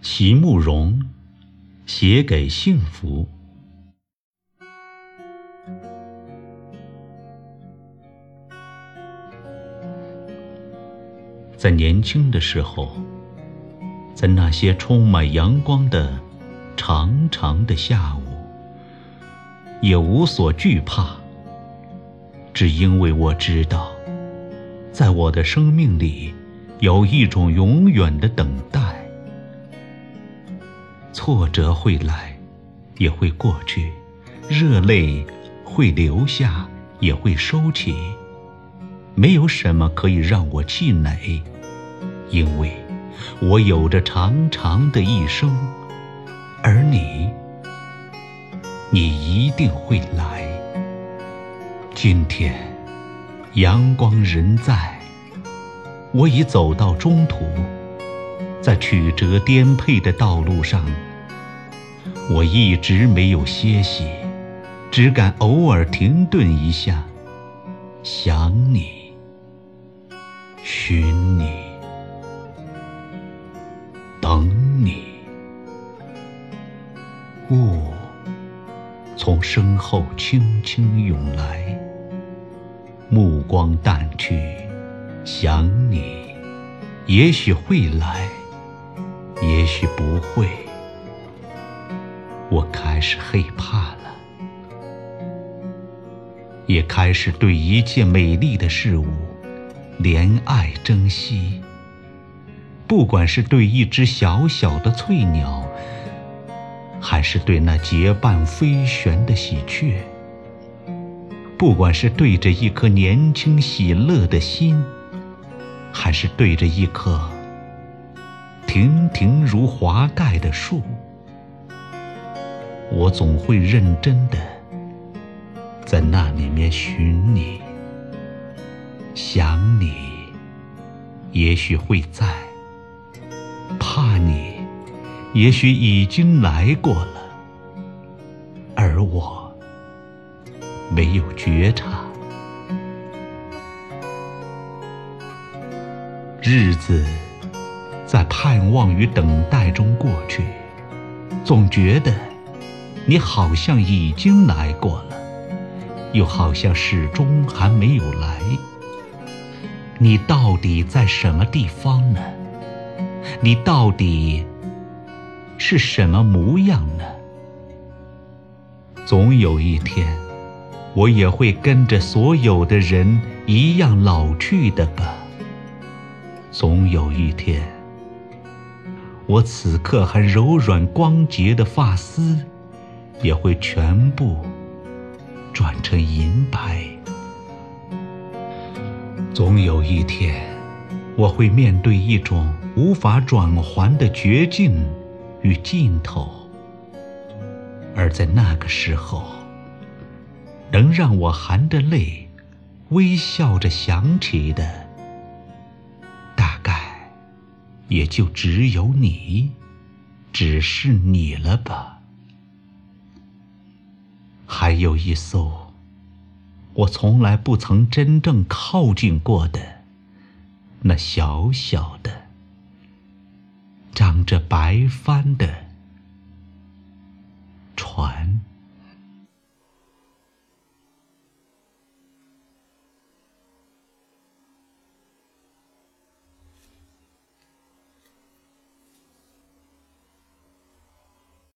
席慕容写给幸福。在年轻的时候，在那些充满阳光的长长的下午，也无所惧怕，只因为我知道，在我的生命里有一种永远的等待。挫折会来，也会过去；热泪会流下，也会收起。没有什么可以让我气馁，因为我有着长长的一生，而你，你一定会来。今天，阳光仍在，我已走到中途，在曲折颠沛的道路上，我一直没有歇息，只敢偶尔停顿一下，想你。寻你，等你，雾从身后轻轻涌来，目光淡去，想你，也许会来，也许不会，我开始害怕了，也开始对一切美丽的事物。怜爱珍惜，不管是对一只小小的翠鸟，还是对那结伴飞旋的喜鹊；不管是对着一颗年轻喜乐的心，还是对着一棵亭亭如华盖的树，我总会认真的在那里面寻你。想你，也许会在；怕你，也许已经来过了，而我没有觉察。日子在盼望与等待中过去，总觉得你好像已经来过了，又好像始终还没有来。你到底在什么地方呢？你到底是什么模样呢？总有一天，我也会跟着所有的人一样老去的吧。总有一天，我此刻还柔软光洁的发丝，也会全部转成银白。总有一天，我会面对一种无法转还的绝境与尽头，而在那个时候，能让我含着泪微笑着想起的，大概也就只有你，只是你了吧。还有一艘。我从来不曾真正靠近过的那小小的、长着白帆的。